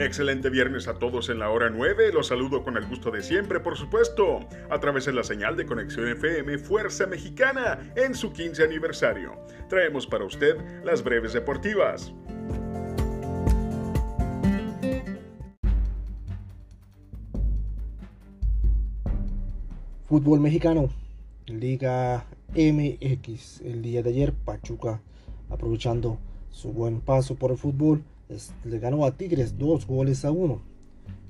Excelente viernes a todos en la hora 9. Los saludo con el gusto de siempre, por supuesto, a través de la señal de Conexión FM Fuerza Mexicana en su 15 aniversario. Traemos para usted las breves deportivas. Fútbol mexicano, Liga MX. El día de ayer, Pachuca, aprovechando su buen paso por el fútbol, le ganó a Tigres dos goles a uno.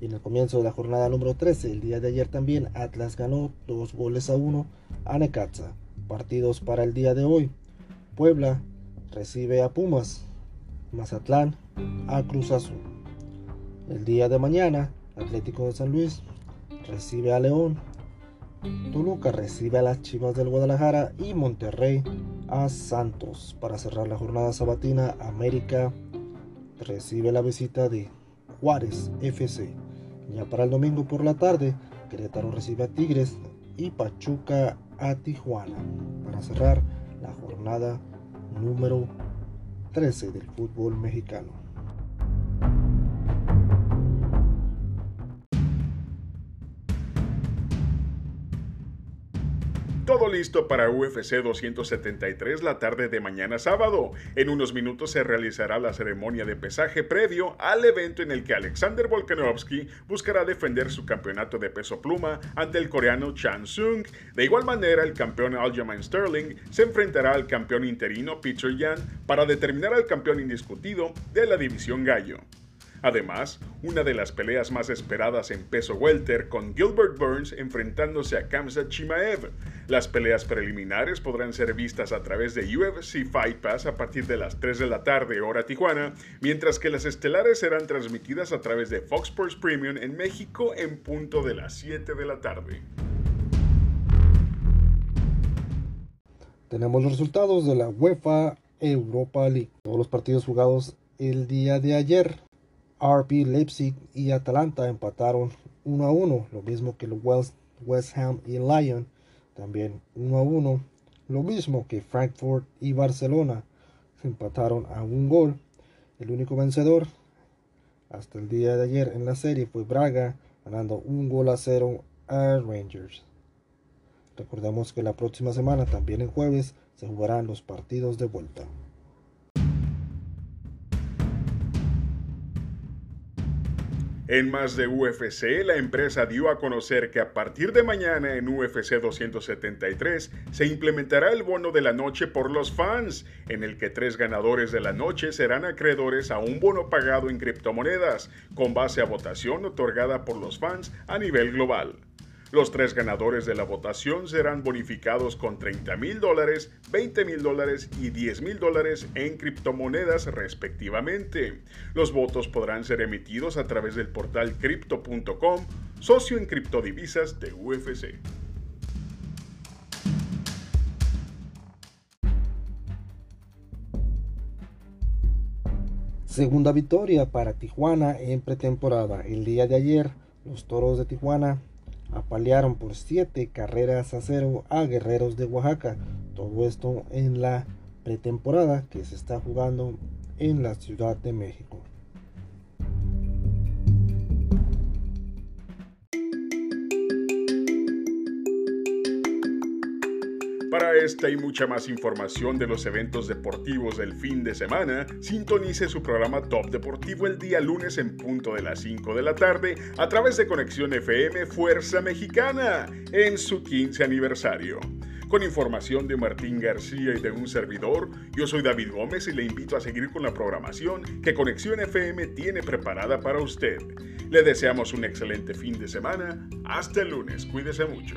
Y en el comienzo de la jornada número 13, el día de ayer también, Atlas ganó dos goles a uno a Necaxa. Partidos para el día de hoy. Puebla recibe a Pumas. Mazatlán a Cruz Azul. El día de mañana, Atlético de San Luis recibe a León. Toluca recibe a las Chivas del Guadalajara y Monterrey a Santos. Para cerrar la jornada sabatina, América recibe la visita de Juárez FC. Ya para el domingo por la tarde, Querétaro recibe a Tigres y Pachuca a Tijuana. Para cerrar la jornada número 13 del fútbol mexicano. Todo listo para UFC 273 la tarde de mañana sábado. En unos minutos se realizará la ceremonia de pesaje previo al evento en el que Alexander Volkanovski buscará defender su campeonato de peso pluma ante el coreano Chan Sung. De igual manera, el campeón Aljamain Sterling se enfrentará al campeón interino Peter Yan para determinar al campeón indiscutido de la división gallo. Además, una de las peleas más esperadas en peso welter con Gilbert Burns enfrentándose a Kamsa Chimaev. Las peleas preliminares podrán ser vistas a través de UFC Fight Pass a partir de las 3 de la tarde hora Tijuana, mientras que las estelares serán transmitidas a través de Fox Sports Premium en México en punto de las 7 de la tarde. Tenemos los resultados de la UEFA Europa League. Todos los partidos jugados el día de ayer. RB Leipzig y Atalanta empataron 1 a 1, lo mismo que West, Ham y Lyon, también 1 a 1, lo mismo que Frankfurt y Barcelona empataron a un gol. El único vencedor hasta el día de ayer en la serie fue Braga, ganando un gol a cero a Rangers. Recordemos que la próxima semana, también el jueves, se jugarán los partidos de vuelta. En más de UFC, la empresa dio a conocer que a partir de mañana en UFC 273 se implementará el bono de la noche por los fans, en el que tres ganadores de la noche serán acreedores a un bono pagado en criptomonedas, con base a votación otorgada por los fans a nivel global. Los tres ganadores de la votación serán bonificados con 30 mil dólares, 20 mil dólares y 10 mil dólares en criptomonedas respectivamente. Los votos podrán ser emitidos a través del portal crypto.com, socio en criptodivisas de UFC. Segunda victoria para Tijuana en pretemporada. El día de ayer, los Toros de Tijuana apalearon por siete carreras a cero a Guerreros de Oaxaca. Todo esto en la pretemporada que se está jugando en la Ciudad de México. Para esta y mucha más información de los eventos deportivos del fin de semana, sintonice su programa Top Deportivo el día lunes en punto de las 5 de la tarde a través de Conexión FM Fuerza Mexicana en su 15 aniversario. Con información de Martín García y de un servidor, yo soy David Gómez y le invito a seguir con la programación que Conexión FM tiene preparada para usted. Le deseamos un excelente fin de semana. Hasta el lunes. Cuídese mucho.